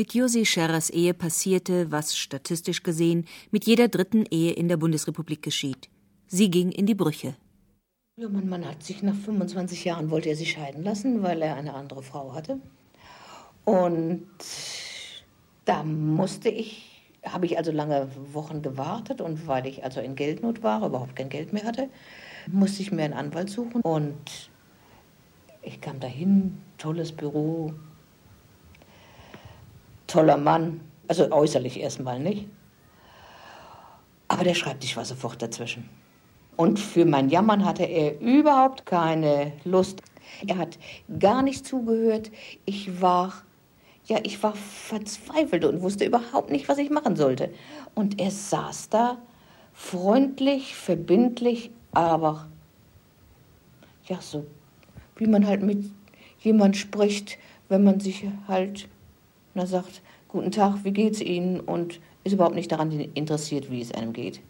Mit Josi Scherers Ehe passierte, was statistisch gesehen mit jeder dritten Ehe in der Bundesrepublik geschieht. Sie ging in die Brüche. Ja, mein Mann hat sich nach 25 Jahren wollte er sich scheiden lassen, weil er eine andere Frau hatte. Und da musste ich, habe ich also lange Wochen gewartet und weil ich also in Geldnot war, überhaupt kein Geld mehr hatte, musste ich mir einen Anwalt suchen und ich kam dahin, tolles Büro, toller Mann, also äußerlich erstmal nicht. Aber der Schreibtisch war sofort dazwischen. Und für mein Jammern hatte er überhaupt keine Lust. Er hat gar nicht zugehört. Ich war, ja, ich war verzweifelt und wusste überhaupt nicht, was ich machen sollte. Und er saß da, freundlich, verbindlich, aber ja, so wie man halt mit jemand spricht, wenn man sich halt und er sagt, guten Tag, wie geht's Ihnen? Und ist überhaupt nicht daran interessiert, wie es einem geht.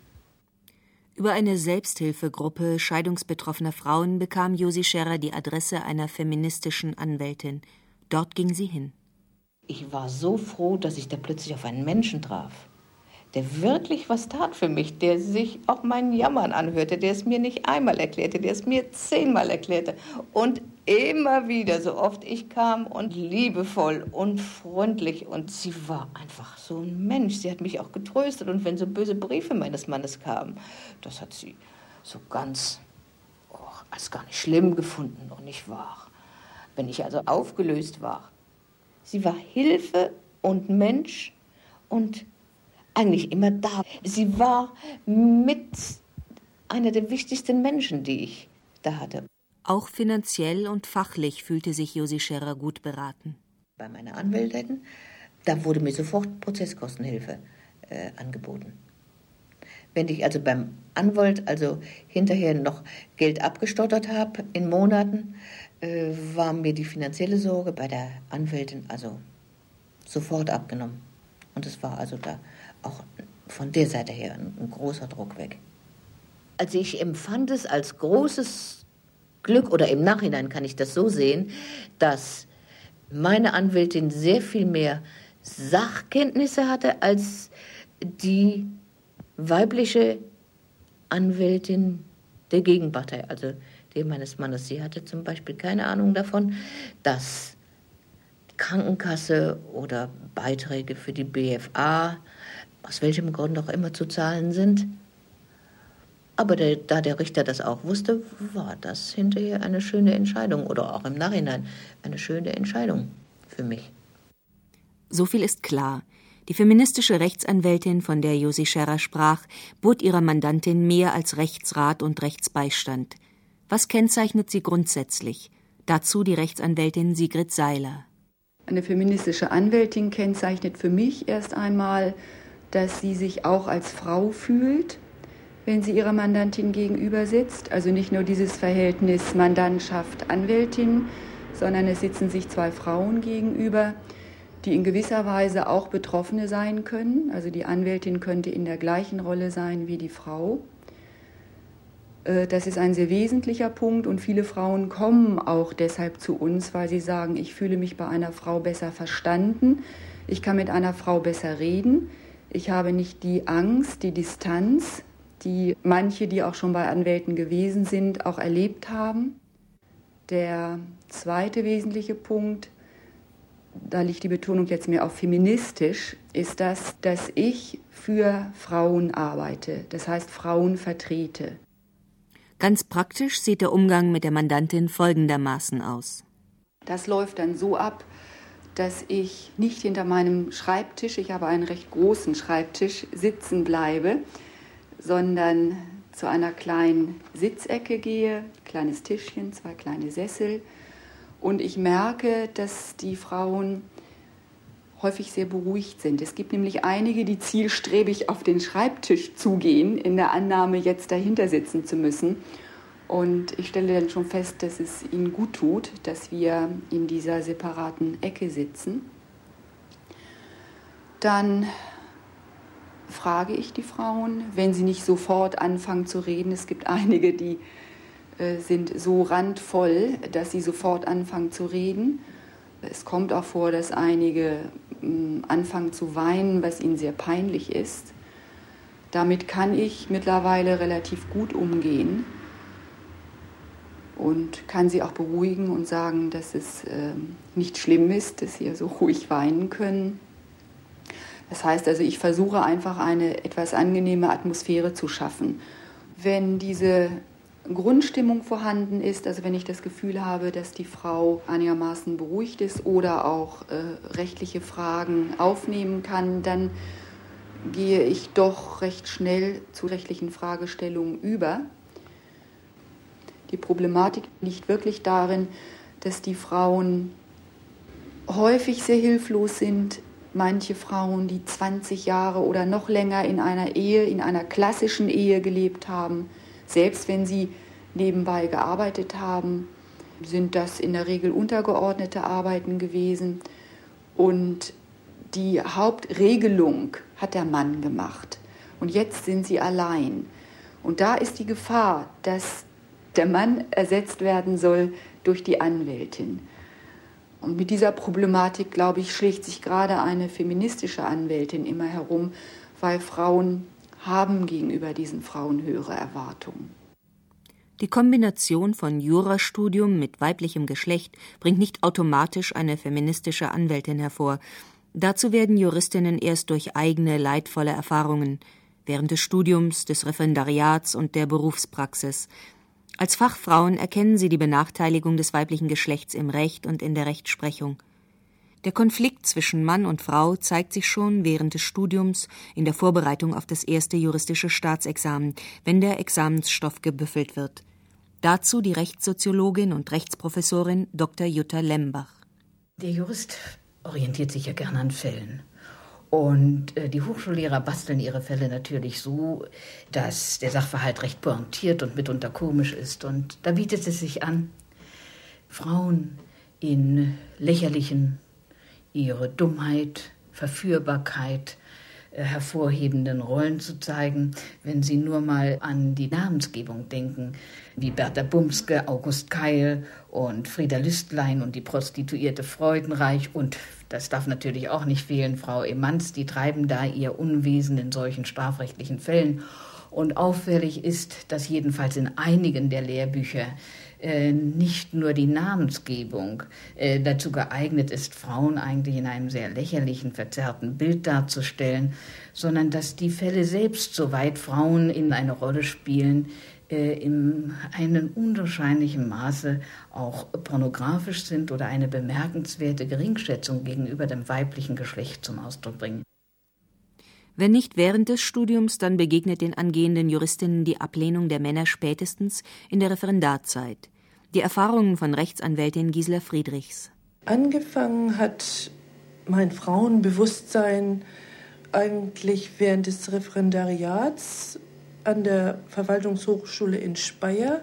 Über eine Selbsthilfegruppe scheidungsbetroffener Frauen bekam Josi Scherer die Adresse einer feministischen Anwältin. Dort ging sie hin. Ich war so froh, dass ich da plötzlich auf einen Menschen traf der wirklich was tat für mich, der sich auch meinen Jammern anhörte, der es mir nicht einmal erklärte, der es mir zehnmal erklärte und immer wieder, so oft ich kam und liebevoll und freundlich und sie war einfach so ein Mensch. Sie hat mich auch getröstet und wenn so böse Briefe meines Mannes kamen, das hat sie so ganz oh, als gar nicht schlimm gefunden und nicht wahr. Wenn ich also aufgelöst war, sie war Hilfe und Mensch und eigentlich immer da. Sie war mit einer der wichtigsten Menschen, die ich da hatte. Auch finanziell und fachlich fühlte sich Josi Scherer gut beraten. Bei meiner Anwältin, da wurde mir sofort Prozesskostenhilfe äh, angeboten. Wenn ich also beim Anwalt also hinterher noch Geld abgestottert habe in Monaten, äh, war mir die finanzielle Sorge bei der Anwältin also sofort abgenommen. Und es war also da auch von der Seite her ein, großer Druck weg. Also ich empfand es als großes Glück, oder im Nachhinein kann ich das so sehen, dass meine Anwältin sehr viel mehr Sachkenntnisse hatte als die weibliche Anwältin der Gegenpartei, also die meines Mannes. Sie hatte zum Beispiel keine Ahnung davon, dass Krankenkasse oder Beiträge für die BFA aus welchem Grund auch immer zu zahlen sind. Aber der, da der Richter das auch wusste, war das hinterher eine schöne Entscheidung oder auch im Nachhinein eine schöne Entscheidung für mich. So viel ist klar. Die feministische Rechtsanwältin, von der Josi Scherer sprach, bot ihrer Mandantin mehr als Rechtsrat und Rechtsbeistand. Was kennzeichnet sie grundsätzlich? Dazu die Rechtsanwältin Sigrid Seiler. Eine feministische Anwältin kennzeichnet für mich erst einmal dass sie sich auch als Frau fühlt, wenn sie ihrer Mandantin gegenüber sitzt. Also nicht nur dieses Verhältnis Mandantschaft-Anwältin, sondern es sitzen sich zwei Frauen gegenüber, die in gewisser Weise auch Betroffene sein können. Also die Anwältin könnte in der gleichen Rolle sein wie die Frau. Äh, das ist ein sehr wesentlicher Punkt und viele Frauen kommen auch deshalb zu uns, weil sie sagen, ich fühle mich bei einer Frau besser verstanden, ich kann mit einer Frau besser reden, ich habe nicht die Angst, die Distanz, die manche, die auch schon bei Anwälten gewesen sind, auch erlebt haben. Der zweite wesentliche Punkt, da liegt die Betonung jetzt mehr auf feministisch, ist das, dass ich für Frauen arbeite, das heißt Frauen vertrete. Ganz praktisch sieht der Umgang mit der Mandantin folgendermaßen aus. Das läuft dann so ab, dass ich nicht hinter meinem Schreibtisch, ich habe einen recht großen Schreibtisch, sitzen bleibe, sondern zu einer kleinen Sitzecke gehe, kleines Tischchen, zwei kleine Sessel. Und ich merke, dass die Frauen häufig sehr beruhigt sind. Es gibt nämlich einige, die zielstrebig auf den Schreibtisch zugehen, in der Annahme, jetzt dahinter sitzen zu müssen. Und ich stelle dann schon fest, dass es ihnen gut tut, dass wir in dieser separaten Ecke sitzen. Dann frage ich die Frauen, wenn sie nicht sofort anfangen zu reden. Es gibt einige, die äh, sind so randvoll, dass sie sofort anfangen zu reden. Es kommt auch vor, dass einige mm, anfangen zu weinen, was ihnen sehr peinlich ist. Damit kann ich mittlerweile relativ gut umgehen und kann sie auch beruhigen und sagen, dass es äh, nicht schlimm ist, dass sie so ruhig weinen können. Das heißt also, ich versuche einfach eine etwas angenehme Atmosphäre zu schaffen. Wenn diese Grundstimmung vorhanden ist, also wenn ich das Gefühl habe, dass die Frau einigermaßen beruhigt ist oder auch äh, rechtliche Fragen aufnehmen kann, dann gehe ich doch recht schnell zu rechtlichen Fragestellungen über. Die Problematik liegt wirklich darin, dass die Frauen häufig sehr hilflos sind. Manche Frauen, die 20 Jahre oder noch länger in einer Ehe, in einer klassischen Ehe gelebt haben, selbst wenn sie nebenbei gearbeitet haben, sind das in der Regel untergeordnete Arbeiten gewesen. Und die Hauptregelung hat der Mann gemacht. Und jetzt sind sie allein. Und da ist die Gefahr, dass der Mann ersetzt werden soll durch die Anwältin. Und mit dieser Problematik, glaube ich, schlägt sich gerade eine feministische Anwältin immer herum, weil Frauen haben gegenüber diesen Frauen höhere Erwartungen. Die Kombination von Jurastudium mit weiblichem Geschlecht bringt nicht automatisch eine feministische Anwältin hervor, Dazu werden Juristinnen erst durch eigene leidvolle Erfahrungen während des Studiums, des Referendariats und der Berufspraxis. Als Fachfrauen erkennen sie die Benachteiligung des weiblichen Geschlechts im Recht und in der Rechtsprechung. Der Konflikt zwischen Mann und Frau zeigt sich schon während des Studiums in der Vorbereitung auf das erste juristische Staatsexamen, wenn der Examensstoff gebüffelt wird. Dazu die Rechtssoziologin und Rechtsprofessorin Dr. Jutta Lembach. Der Jurist orientiert sich ja gerne an Fällen. Und äh, die Hochschullehrer basteln ihre Fälle natürlich so, dass der Sachverhalt recht pointiert und mitunter komisch ist. Und da bietet es sich an, Frauen in lächerlichen, ihre Dummheit, Verführbarkeit, äh, hervorhebenden Rollen zu zeigen, wenn Sie nur mal an die Namensgebung denken, wie Bertha Bumske, August Keil und Frieda Lüstlein und die Prostituierte Freudenreich und das darf natürlich auch nicht fehlen, Frau Emanz, die treiben da ihr Unwesen in solchen strafrechtlichen Fällen. Und auffällig ist, dass jedenfalls in einigen der Lehrbücher äh, nicht nur die Namensgebung äh, dazu geeignet ist, Frauen eigentlich in einem sehr lächerlichen, verzerrten Bild darzustellen, sondern dass die Fälle selbst, soweit Frauen in eine Rolle spielen, in einem unwahrscheinlichen Maße auch pornografisch sind oder eine bemerkenswerte Geringschätzung gegenüber dem weiblichen Geschlecht zum Ausdruck bringen. Wenn nicht während des Studiums, dann begegnet den angehenden Juristinnen die Ablehnung der Männer spätestens in der Referendarzeit. Die Erfahrungen von Rechtsanwältin Gisela Friedrichs. Angefangen hat mein Frauenbewusstsein eigentlich während des Referendariats an der Verwaltungshochschule in Speyer,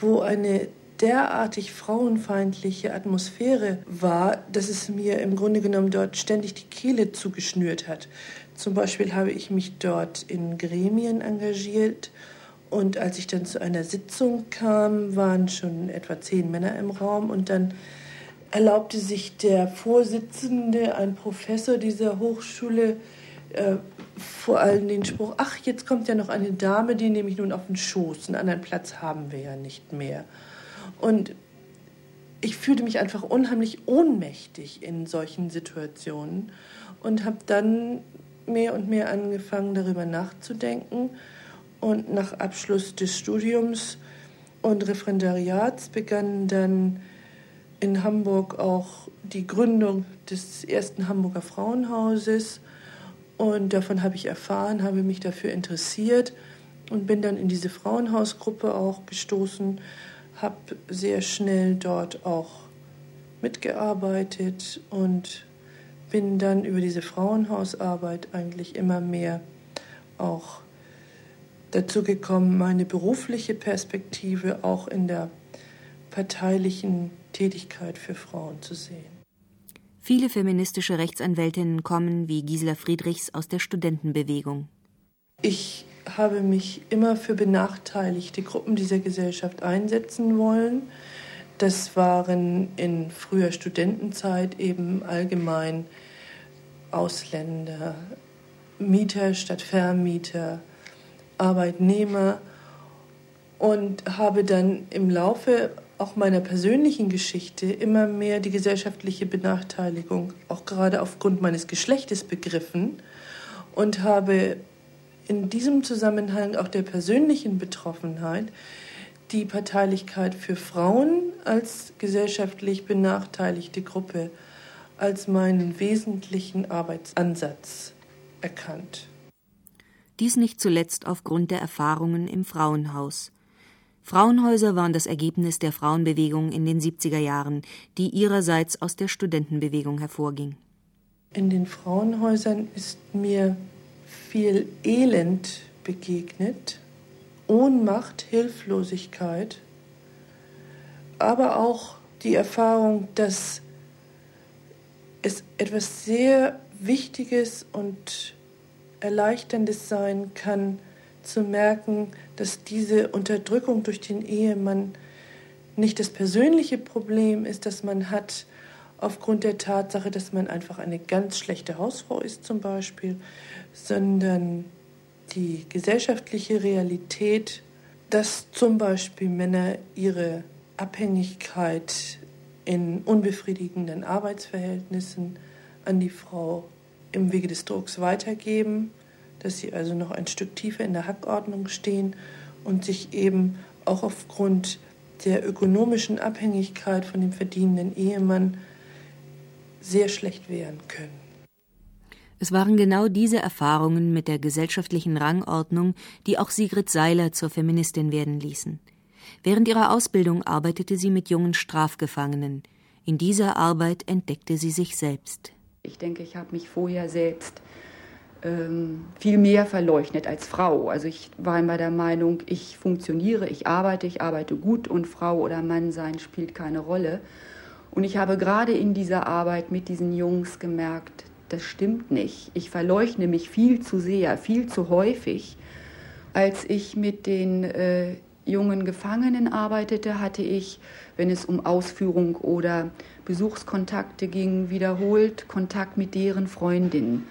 wo eine derartig frauenfeindliche Atmosphäre war, dass es mir im Grunde genommen dort ständig die Kehle zugeschnürt hat. Zum Beispiel habe ich mich dort in Gremien engagiert und als ich dann zu einer Sitzung kam, waren schon etwa zehn Männer im Raum und dann erlaubte sich der Vorsitzende, ein Professor dieser Hochschule, äh, vor allem den Spruch, ach, jetzt kommt ja noch eine Dame, die nehme ich nun auf den Schoß, einen anderen Platz haben wir ja nicht mehr. Und ich fühlte mich einfach unheimlich ohnmächtig in solchen Situationen und habe dann mehr und mehr angefangen, darüber nachzudenken. Und nach Abschluss des Studiums und Referendariats begann dann in Hamburg auch die Gründung des ersten Hamburger Frauenhauses. Und davon habe ich erfahren, habe mich dafür interessiert und bin dann in diese Frauenhausgruppe auch gestoßen, habe sehr schnell dort auch mitgearbeitet und bin dann über diese Frauenhausarbeit eigentlich immer mehr auch dazu gekommen, meine berufliche Perspektive auch in der parteilichen Tätigkeit für Frauen zu sehen. Viele feministische Rechtsanwältinnen kommen, wie Gisela Friedrichs, aus der Studentenbewegung. Ich habe mich immer für benachteiligte Gruppen dieser Gesellschaft einsetzen wollen. Das waren in früher Studentenzeit eben allgemein Ausländer, Mieter statt Vermieter, Arbeitnehmer und habe dann im Laufe auch meiner persönlichen Geschichte immer mehr die gesellschaftliche Benachteiligung, auch gerade aufgrund meines Geschlechtes, begriffen und habe in diesem Zusammenhang auch der persönlichen Betroffenheit die Parteilichkeit für Frauen als gesellschaftlich benachteiligte Gruppe als meinen wesentlichen Arbeitsansatz erkannt. Dies nicht zuletzt aufgrund der Erfahrungen im Frauenhaus. Frauenhäuser waren das Ergebnis der Frauenbewegung in den 70er Jahren, die ihrerseits aus der Studentenbewegung hervorging. In den Frauenhäusern ist mir viel Elend begegnet, Ohnmacht, Hilflosigkeit, aber auch die Erfahrung, dass es etwas sehr Wichtiges und Erleichterndes sein kann, zu merken, dass diese Unterdrückung durch den Ehemann nicht das persönliche Problem ist, das man hat, aufgrund der Tatsache, dass man einfach eine ganz schlechte Hausfrau ist zum Beispiel, sondern die gesellschaftliche Realität, dass zum Beispiel Männer ihre Abhängigkeit in unbefriedigenden Arbeitsverhältnissen an die Frau im Wege des Drucks weitergeben, dass sie also noch ein Stück tiefer in der Hackordnung stehen und sich eben auch aufgrund der ökonomischen Abhängigkeit von dem verdienenden Ehemann sehr schlecht wehren können. Es waren genau diese Erfahrungen mit der gesellschaftlichen Rangordnung, die auch Sigrid Seiler zur Feministin werden ließen. Während ihrer Ausbildung arbeitete sie mit jungen Strafgefangenen. In dieser Arbeit entdeckte sie sich selbst. Ich denke, ich habe mich vorher selbst viel mehr verleugnet als Frau. Also ich war immer der Meinung, ich funktioniere, ich arbeite, ich arbeite gut und Frau oder Mann sein spielt keine Rolle. Und ich habe gerade in dieser Arbeit mit diesen Jungs gemerkt, das stimmt nicht. Ich verleugne mich viel zu sehr, viel zu häufig. Als ich mit den äh, jungen Gefangenen arbeitete, hatte ich, wenn es um Ausführung oder Besuchskontakte ging, wiederholt Kontakt mit deren Freundinnen.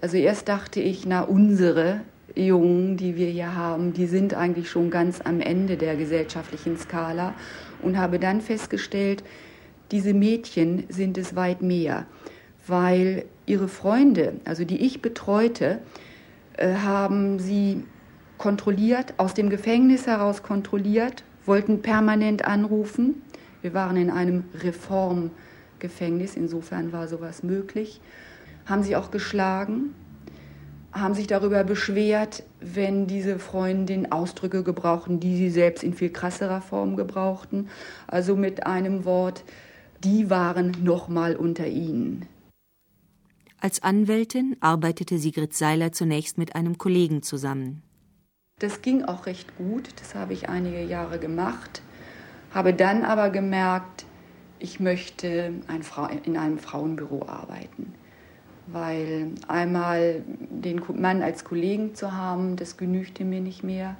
Also erst dachte ich, na unsere Jungen, die wir hier haben, die sind eigentlich schon ganz am Ende der gesellschaftlichen Skala und habe dann festgestellt, diese Mädchen sind es weit mehr, weil ihre Freunde, also die ich betreute, äh, haben sie kontrolliert, aus dem Gefängnis heraus kontrolliert, wollten permanent anrufen. Wir waren in einem Reformgefängnis, insofern war sowas möglich. Haben sie auch geschlagen, haben sich darüber beschwert, wenn diese Freundin Ausdrücke gebrauchten, die sie selbst in viel krasserer Form gebrauchten. Also mit einem Wort, die waren noch mal unter ihnen. Als Anwältin arbeitete Sigrid Seiler zunächst mit einem Kollegen zusammen. Das ging auch recht gut, das habe ich einige Jahre gemacht, habe dann aber gemerkt, ich möchte in einem Frauenbüro arbeiten, weil einmal den Mann als Kollegen zu haben, das genügte mir nicht mehr.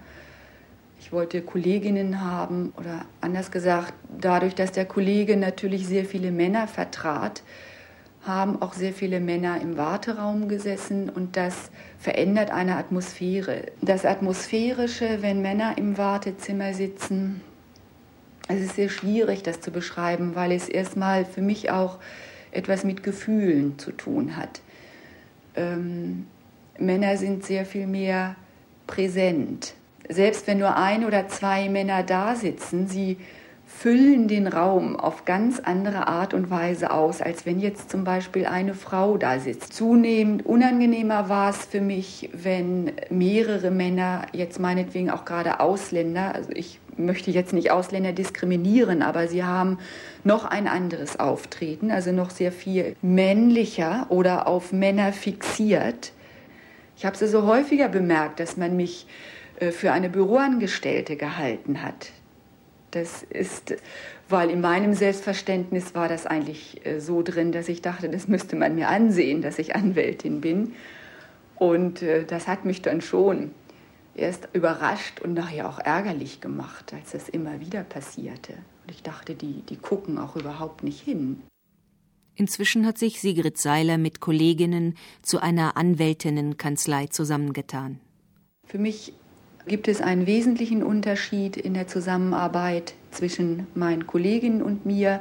Ich wollte Kolleginnen haben oder anders gesagt, dadurch, dass der Kollege natürlich sehr viele Männer vertrat, haben auch sehr viele Männer im Warteraum gesessen und das verändert eine Atmosphäre. Das Atmosphärische, wenn Männer im Wartezimmer sitzen, es ist sehr schwierig, das zu beschreiben, weil es erstmal für mich auch etwas mit Gefühlen zu tun hat. Ähm, Männer sind sehr viel mehr präsent. Selbst wenn nur ein oder zwei Männer da sitzen, sie füllen den Raum auf ganz andere Art und Weise aus, als wenn jetzt zum Beispiel eine Frau da sitzt. Zunehmend unangenehmer war es für mich, wenn mehrere Männer, jetzt meinetwegen auch gerade Ausländer, also ich möchte jetzt nicht Ausländer diskriminieren, aber sie haben noch ein anderes Auftreten, also noch sehr viel männlicher oder auf Männer fixiert. Ich habe es also häufiger bemerkt, dass man mich äh, für eine Büroangestellte gehalten hat. Das ist, weil in meinem Selbstverständnis war das eigentlich äh, so drin, dass ich dachte, das müsste man mir ansehen, dass ich Anwältin bin. Und äh, das hat mich dann schon erst überrascht und nachher auch ärgerlich gemacht, als das immer wieder passierte. Ich dachte, die, die gucken auch überhaupt nicht hin. Inzwischen hat sich Sigrid Seiler mit Kolleginnen zu einer Anwältinnenkanzlei zusammengetan. Für mich gibt es einen wesentlichen Unterschied in der Zusammenarbeit zwischen meinen Kolleginnen und mir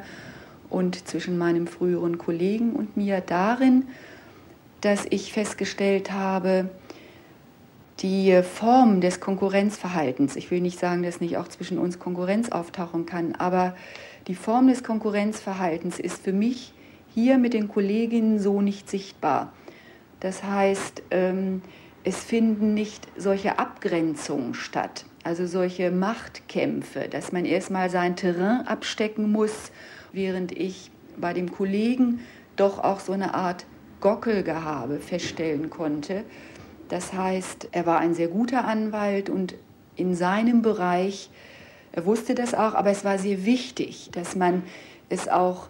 und zwischen meinem früheren Kollegen und mir darin, dass ich festgestellt habe, die Form des Konkurrenzverhaltens, ich will nicht sagen, dass nicht auch zwischen uns Konkurrenz auftauchen kann, aber die Form des Konkurrenzverhaltens ist für mich hier mit den Kolleginnen so nicht sichtbar. Das heißt, ähm, es finden nicht solche Abgrenzungen statt, also solche Machtkämpfe, dass man erstmal sein Terrain abstecken muss, während ich bei dem Kollegen doch auch so eine Art Gockelgehabe feststellen konnte. Das heißt, er war ein sehr guter Anwalt und in seinem Bereich, er wusste das auch, aber es war sehr wichtig, dass man es auch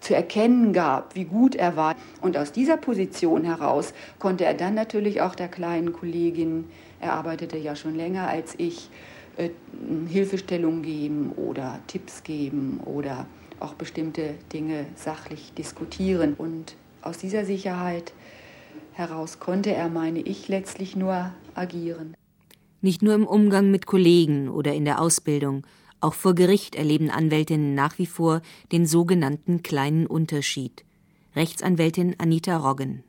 zu erkennen gab, wie gut er war. Und aus dieser Position heraus konnte er dann natürlich auch der kleinen Kollegin, er arbeitete ja schon länger als ich, äh, Hilfestellung geben oder Tipps geben oder auch bestimmte Dinge sachlich diskutieren. Und aus dieser Sicherheit heraus konnte er, meine ich, letztlich nur agieren. Nicht nur im Umgang mit Kollegen oder in der Ausbildung, auch vor Gericht erleben Anwältinnen nach wie vor den sogenannten kleinen Unterschied. Rechtsanwältin Anita Roggen.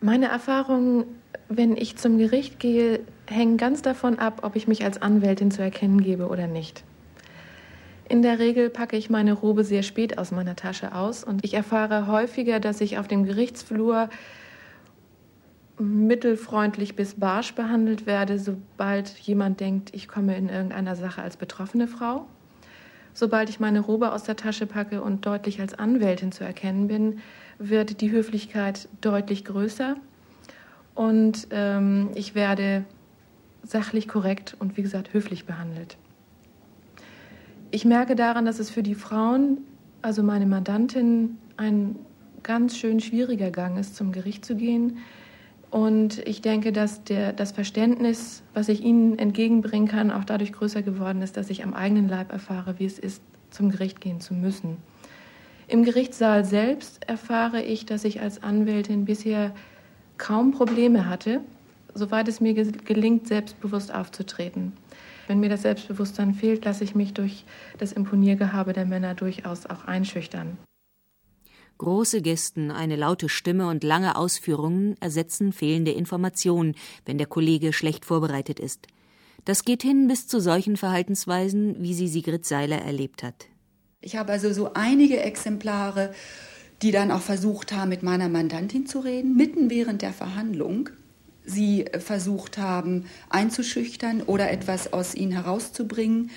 Meine Erfahrungen, wenn ich zum Gericht gehe, hängen ganz davon ab, ob ich mich als Anwältin zu erkennen gebe oder nicht. In der Regel packe ich meine Robe sehr spät aus meiner Tasche aus und ich erfahre häufiger, dass ich auf dem Gerichtsflur mittelfreundlich bis barsch behandelt werde, sobald jemand denkt, ich komme in irgendeiner Sache als betroffene Frau. Sobald ich meine Robe aus der Tasche packe und deutlich als Anwältin zu erkennen bin, wird die Höflichkeit deutlich größer und ähm, ich werde sachlich korrekt und wie gesagt höflich behandelt. Ich merke daran, dass es für die Frauen, also meine Mandantin, ein ganz schön schwieriger Gang ist, zum Gericht zu gehen, und ich denke, dass der, das Verständnis, was ich Ihnen entgegenbringen kann, auch dadurch größer geworden ist, dass ich am eigenen Leib erfahre, wie es ist, zum Gericht gehen zu müssen. Im Gerichtssaal selbst erfahre ich, dass ich als Anwältin bisher kaum Probleme hatte, soweit es mir gelingt, selbstbewusst aufzutreten. Wenn mir das Selbstbewusstsein fehlt, lasse ich mich durch das Imponiergehabe der Männer durchaus auch einschüchtern. Große Gesten, eine laute Stimme und lange Ausführungen ersetzen fehlende Informationen, wenn der Kollege schlecht vorbereitet ist. Das geht hin bis zu solchen Verhaltensweisen, wie sie Sigrid Seiler erlebt hat. Ich habe also so einige Exemplare, die dann auch versucht haben, mit meiner Mandantin zu reden, mitten während der Verhandlung. Sie versucht haben, einzuschüchtern oder etwas aus ihnen herauszubringen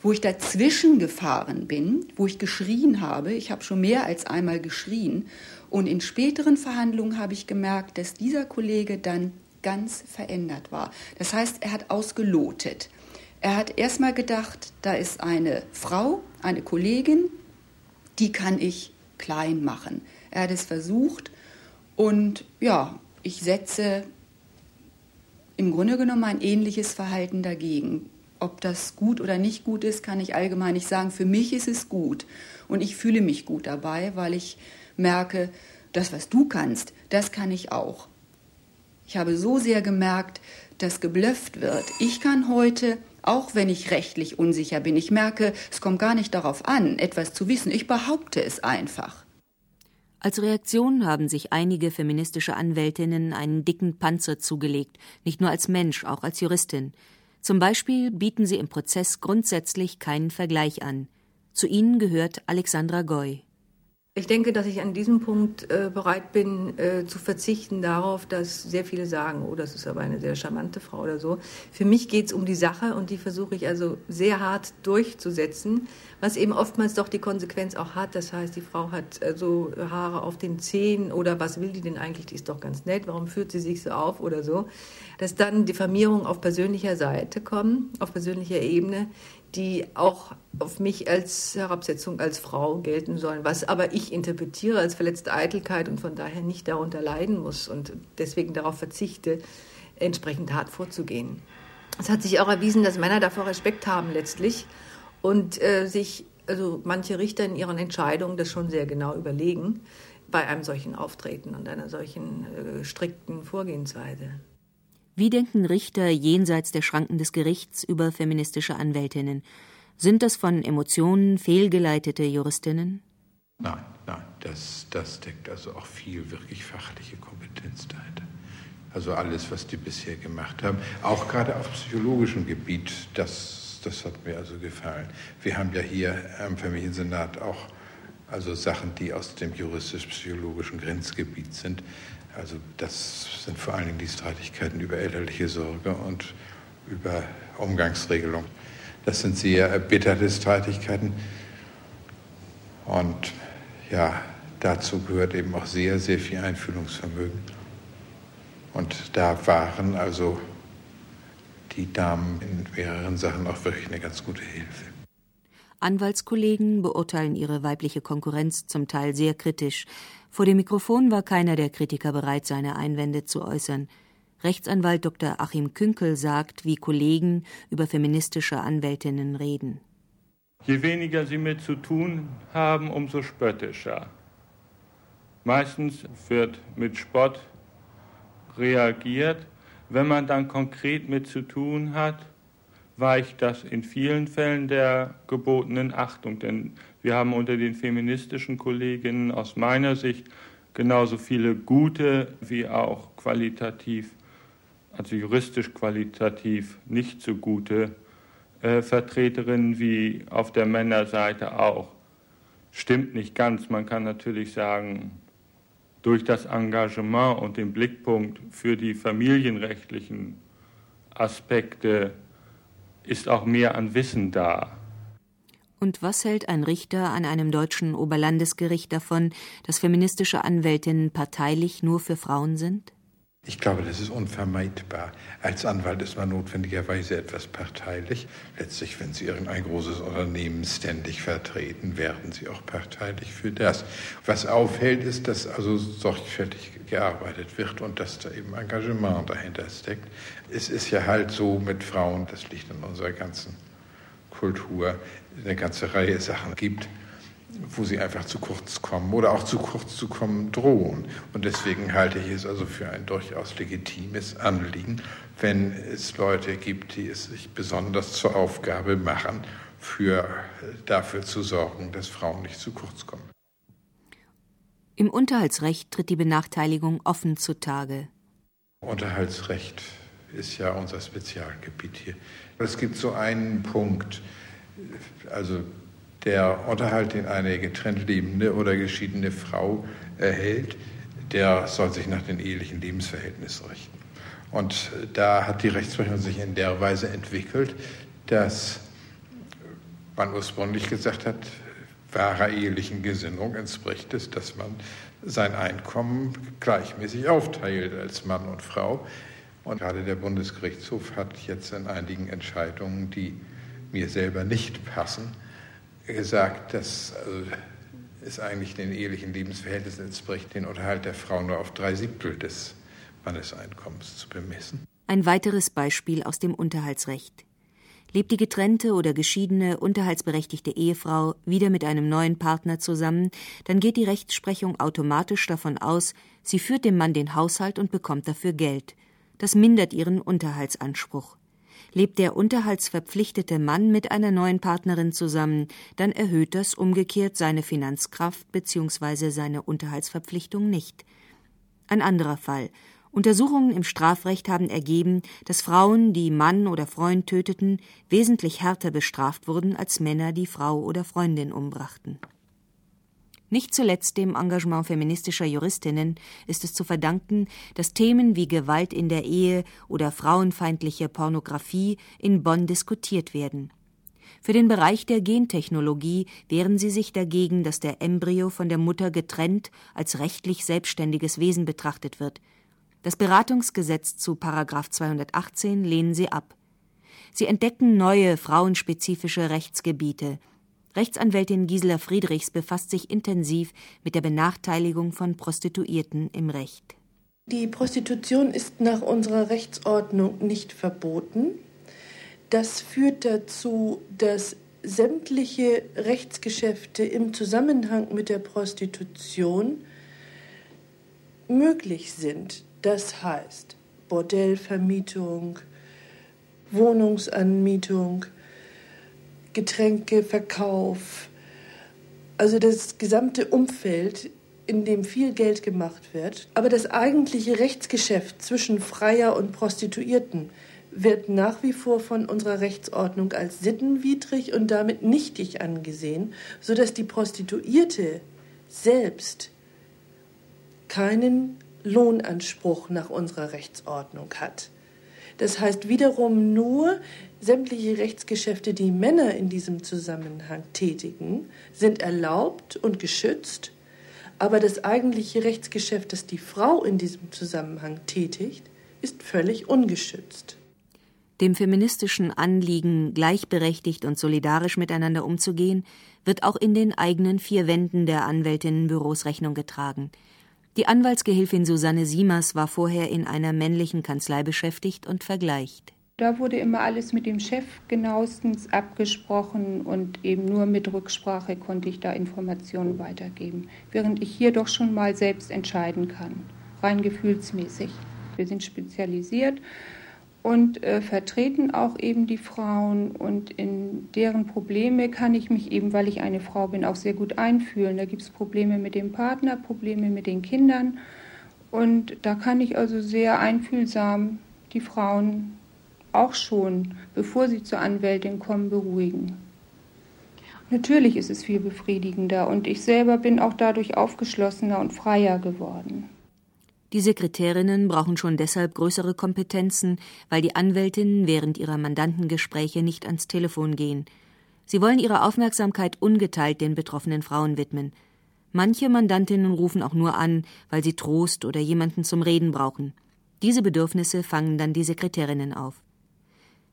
wo ich dazwischen gefahren bin, wo ich geschrien habe. Ich habe schon mehr als einmal geschrien. Und in späteren Verhandlungen habe ich gemerkt, dass dieser Kollege dann ganz verändert war. Das heißt, er hat ausgelotet. Er hat erstmal gedacht, da ist eine Frau, eine Kollegin, die kann ich klein machen. Er hat es versucht und ja, ich setze im Grunde genommen ein ähnliches Verhalten dagegen. Ob das gut oder nicht gut ist, kann ich allgemein nicht sagen. Für mich ist es gut und ich fühle mich gut dabei, weil ich merke, das, was du kannst, das kann ich auch. Ich habe so sehr gemerkt, dass geblufft wird. Ich kann heute, auch wenn ich rechtlich unsicher bin, ich merke, es kommt gar nicht darauf an, etwas zu wissen. Ich behaupte es einfach. Als Reaktion haben sich einige feministische Anwältinnen einen dicken Panzer zugelegt, nicht nur als Mensch, auch als Juristin. Zum Beispiel bieten sie im Prozess grundsätzlich keinen Vergleich an. Zu ihnen gehört Alexandra Goy. Ich denke, dass ich an diesem Punkt äh, bereit bin, äh, zu verzichten darauf, dass sehr viele sagen, oh, das ist aber eine sehr charmante Frau oder so. Für mich geht es um die Sache und die versuche ich also sehr hart durchzusetzen, was eben oftmals doch die Konsequenz auch hat. Das heißt, die Frau hat äh, so Haare auf den Zehen oder was will die denn eigentlich? Die ist doch ganz nett, warum führt sie sich so auf oder so? Dass dann Diffamierungen auf persönlicher Seite kommen, auf persönlicher Ebene, die auch auf mich als Herabsetzung als Frau gelten sollen, was aber ich interpretiere als verletzte Eitelkeit und von daher nicht darunter leiden muss und deswegen darauf verzichte, entsprechend hart vorzugehen. Es hat sich auch erwiesen, dass Männer davor Respekt haben letztlich und äh, sich also manche Richter in ihren Entscheidungen das schon sehr genau überlegen bei einem solchen Auftreten und einer solchen äh, strikten Vorgehensweise. Wie denken Richter jenseits der Schranken des Gerichts über feministische Anwältinnen? Sind das von Emotionen fehlgeleitete Juristinnen? Nein, nein, das, das deckt also auch viel wirklich fachliche Kompetenz dahinter. Also alles, was die bisher gemacht haben, auch gerade auf psychologischem Gebiet, das, das hat mir also gefallen. Wir haben ja hier am Familiensenat auch also Sachen, die aus dem juristisch-psychologischen Grenzgebiet sind. Also das sind vor allen Dingen die Streitigkeiten über elterliche Sorge und über Umgangsregelung. Das sind sehr erbitterte Streitigkeiten. Und ja, dazu gehört eben auch sehr, sehr viel Einfühlungsvermögen. Und da waren also die Damen in mehreren Sachen auch wirklich eine ganz gute Hilfe. Anwaltskollegen beurteilen ihre weibliche Konkurrenz zum Teil sehr kritisch. Vor dem Mikrofon war keiner der Kritiker bereit, seine Einwände zu äußern. Rechtsanwalt Dr. Achim Künkel sagt, wie Kollegen über feministische Anwältinnen reden. Je weniger sie mit zu tun haben, umso spöttischer. Meistens wird mit Spott reagiert. Wenn man dann konkret mit zu tun hat, weicht das in vielen Fällen der gebotenen Achtung. Denn wir haben unter den feministischen Kolleginnen aus meiner Sicht genauso viele gute wie auch qualitativ, also juristisch qualitativ nicht so gute äh, Vertreterinnen wie auf der Männerseite auch. Stimmt nicht ganz. Man kann natürlich sagen, durch das Engagement und den Blickpunkt für die familienrechtlichen Aspekte ist auch mehr an Wissen da. Und was hält ein Richter an einem deutschen Oberlandesgericht davon, dass feministische Anwältinnen parteilich nur für Frauen sind? Ich glaube, das ist unvermeidbar. Als Anwalt ist man notwendigerweise etwas parteilich. Letztlich, wenn Sie irgendein großes Unternehmen ständig vertreten, werden Sie auch parteilich für das. Was auffällt, ist, dass also sorgfältig gearbeitet wird und dass da eben Engagement dahinter steckt. Es ist ja halt so mit Frauen, das liegt in unserer ganzen Kultur, eine ganze Reihe Sachen gibt wo sie einfach zu kurz kommen oder auch zu kurz zu kommen drohen. Und deswegen halte ich es also für ein durchaus legitimes Anliegen, wenn es Leute gibt, die es sich besonders zur Aufgabe machen, für, dafür zu sorgen, dass Frauen nicht zu kurz kommen. Im Unterhaltsrecht tritt die Benachteiligung offen zutage. Unterhaltsrecht ist ja unser Spezialgebiet hier. Es gibt so einen Punkt, also der Unterhalt, den eine getrennt lebende oder geschiedene Frau erhält, der soll sich nach den ehelichen Lebensverhältnissen richten. Und da hat die Rechtsprechung sich in der Weise entwickelt, dass man ursprünglich gesagt hat, wahrer ehelichen Gesinnung entspricht es, dass man sein Einkommen gleichmäßig aufteilt als Mann und Frau. Und gerade der Bundesgerichtshof hat jetzt in einigen Entscheidungen, die mir selber nicht passen, gesagt, dass also, es eigentlich den ehelichen Lebensverhältnissen entspricht, den Unterhalt der Frau nur auf drei Siebtel des Manneseinkommens zu bemessen. Ein weiteres Beispiel aus dem Unterhaltsrecht. Lebt die getrennte oder geschiedene unterhaltsberechtigte Ehefrau wieder mit einem neuen Partner zusammen, dann geht die Rechtsprechung automatisch davon aus, sie führt dem Mann den Haushalt und bekommt dafür Geld. Das mindert ihren Unterhaltsanspruch. Lebt der unterhaltsverpflichtete Mann mit einer neuen Partnerin zusammen, dann erhöht das umgekehrt seine Finanzkraft bzw. seine Unterhaltsverpflichtung nicht. Ein anderer Fall. Untersuchungen im Strafrecht haben ergeben, dass Frauen, die Mann oder Freund töteten, wesentlich härter bestraft wurden als Männer, die Frau oder Freundin umbrachten. Nicht zuletzt dem Engagement feministischer Juristinnen ist es zu verdanken, dass Themen wie Gewalt in der Ehe oder frauenfeindliche Pornografie in Bonn diskutiert werden. Für den Bereich der Gentechnologie wehren sie sich dagegen, dass der Embryo von der Mutter getrennt als rechtlich selbstständiges Wesen betrachtet wird. Das Beratungsgesetz zu Paragraph 218 lehnen sie ab. Sie entdecken neue frauenspezifische Rechtsgebiete, Rechtsanwältin Gisela Friedrichs befasst sich intensiv mit der Benachteiligung von Prostituierten im Recht. Die Prostitution ist nach unserer Rechtsordnung nicht verboten. Das führt dazu, dass sämtliche Rechtsgeschäfte im Zusammenhang mit der Prostitution möglich sind. Das heißt Bordellvermietung, Wohnungsanmietung, Getränkeverkauf, also das gesamte Umfeld, in dem viel Geld gemacht wird. Aber das eigentliche Rechtsgeschäft zwischen Freier und Prostituierten wird nach wie vor von unserer Rechtsordnung als sittenwidrig und damit nichtig angesehen, sodass die Prostituierte selbst keinen Lohnanspruch nach unserer Rechtsordnung hat. Das heißt wiederum nur, sämtliche Rechtsgeschäfte, die Männer in diesem Zusammenhang tätigen, sind erlaubt und geschützt, aber das eigentliche Rechtsgeschäft, das die Frau in diesem Zusammenhang tätigt, ist völlig ungeschützt. Dem feministischen Anliegen, gleichberechtigt und solidarisch miteinander umzugehen, wird auch in den eigenen vier Wänden der Anwältinnenbüros Rechnung getragen. Die Anwaltsgehilfin Susanne Siemers war vorher in einer männlichen Kanzlei beschäftigt und vergleicht. Da wurde immer alles mit dem Chef genauestens abgesprochen und eben nur mit Rücksprache konnte ich da Informationen weitergeben, während ich hier doch schon mal selbst entscheiden kann, rein gefühlsmäßig. Wir sind spezialisiert und äh, vertreten auch eben die Frauen und in deren Probleme kann ich mich eben, weil ich eine Frau bin, auch sehr gut einfühlen. Da gibt es Probleme mit dem Partner, Probleme mit den Kindern und da kann ich also sehr einfühlsam die Frauen auch schon, bevor sie zur Anwältin kommen, beruhigen. Natürlich ist es viel befriedigender und ich selber bin auch dadurch aufgeschlossener und freier geworden. Die Sekretärinnen brauchen schon deshalb größere Kompetenzen, weil die Anwältinnen während ihrer Mandantengespräche nicht ans Telefon gehen. Sie wollen ihre Aufmerksamkeit ungeteilt den betroffenen Frauen widmen. Manche Mandantinnen rufen auch nur an, weil sie Trost oder jemanden zum Reden brauchen. Diese Bedürfnisse fangen dann die Sekretärinnen auf.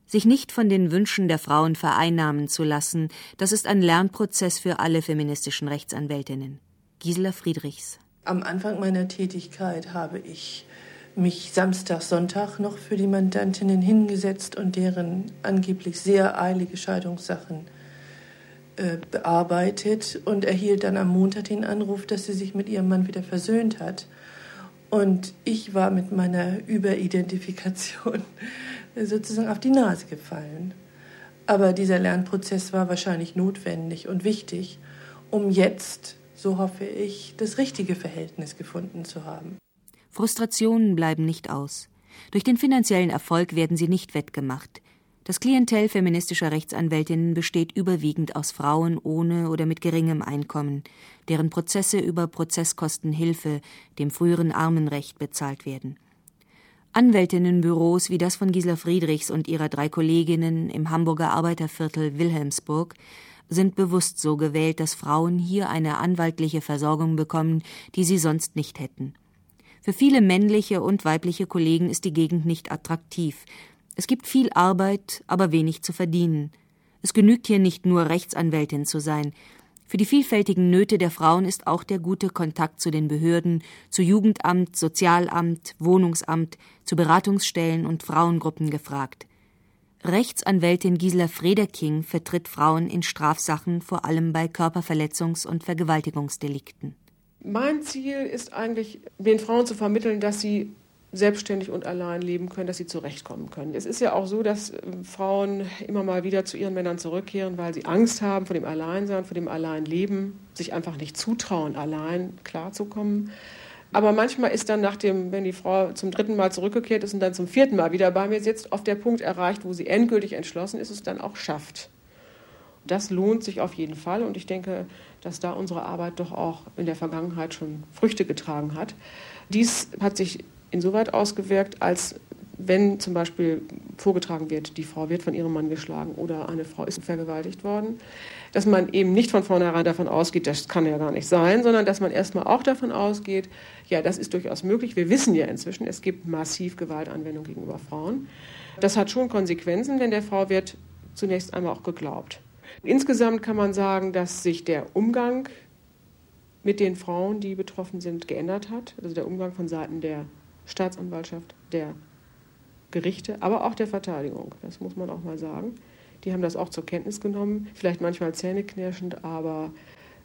Sich nicht von den Wünschen der Frauen vereinnahmen zu lassen, das ist ein Lernprozess für alle feministischen Rechtsanwältinnen. Gisela Friedrichs am Anfang meiner Tätigkeit habe ich mich Samstag, Sonntag noch für die Mandantinnen hingesetzt und deren angeblich sehr eilige Scheidungssachen äh, bearbeitet und erhielt dann am Montag den Anruf, dass sie sich mit ihrem Mann wieder versöhnt hat. Und ich war mit meiner Überidentifikation sozusagen auf die Nase gefallen. Aber dieser Lernprozess war wahrscheinlich notwendig und wichtig, um jetzt so hoffe ich, das richtige Verhältnis gefunden zu haben. Frustrationen bleiben nicht aus. Durch den finanziellen Erfolg werden sie nicht wettgemacht. Das Klientel feministischer Rechtsanwältinnen besteht überwiegend aus Frauen ohne oder mit geringem Einkommen, deren Prozesse über Prozesskostenhilfe, dem früheren Armenrecht, bezahlt werden. Anwältinnenbüros wie das von Gisela Friedrichs und ihrer drei Kolleginnen im Hamburger Arbeiterviertel Wilhelmsburg sind bewusst so gewählt, dass Frauen hier eine anwaltliche Versorgung bekommen, die sie sonst nicht hätten. Für viele männliche und weibliche Kollegen ist die Gegend nicht attraktiv. Es gibt viel Arbeit, aber wenig zu verdienen. Es genügt hier nicht nur Rechtsanwältin zu sein. Für die vielfältigen Nöte der Frauen ist auch der gute Kontakt zu den Behörden, zu Jugendamt, Sozialamt, Wohnungsamt, zu Beratungsstellen und Frauengruppen gefragt. Rechtsanwältin Gisela Frederking vertritt Frauen in Strafsachen vor allem bei Körperverletzungs- und Vergewaltigungsdelikten. Mein Ziel ist eigentlich, den Frauen zu vermitteln, dass sie selbstständig und allein leben können, dass sie zurechtkommen können. Es ist ja auch so, dass äh, Frauen immer mal wieder zu ihren Männern zurückkehren, weil sie Angst haben vor dem Alleinsein, vor dem Alleinleben, sich einfach nicht zutrauen, allein klarzukommen. Aber manchmal ist dann nach dem, wenn die Frau zum dritten Mal zurückgekehrt ist und dann zum vierten Mal wieder bei mir sitzt, auf der Punkt erreicht, wo sie endgültig entschlossen ist, es dann auch schafft. Das lohnt sich auf jeden Fall und ich denke, dass da unsere Arbeit doch auch in der Vergangenheit schon Früchte getragen hat. Dies hat sich insoweit ausgewirkt, als wenn zum Beispiel vorgetragen wird, die Frau wird von ihrem Mann geschlagen oder eine Frau ist vergewaltigt worden, dass man eben nicht von vornherein davon ausgeht, das kann ja gar nicht sein, sondern dass man erstmal auch davon ausgeht, ja, das ist durchaus möglich. Wir wissen ja inzwischen, es gibt massiv Gewaltanwendung gegenüber Frauen. Das hat schon Konsequenzen, denn der Frau wird zunächst einmal auch geglaubt. Insgesamt kann man sagen, dass sich der Umgang mit den Frauen, die betroffen sind, geändert hat. Also der Umgang von Seiten der Staatsanwaltschaft, der Gerichte, aber auch der Verteidigung. Das muss man auch mal sagen. Die haben das auch zur Kenntnis genommen, vielleicht manchmal zähneknirschend, aber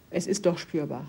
es ist doch spürbar.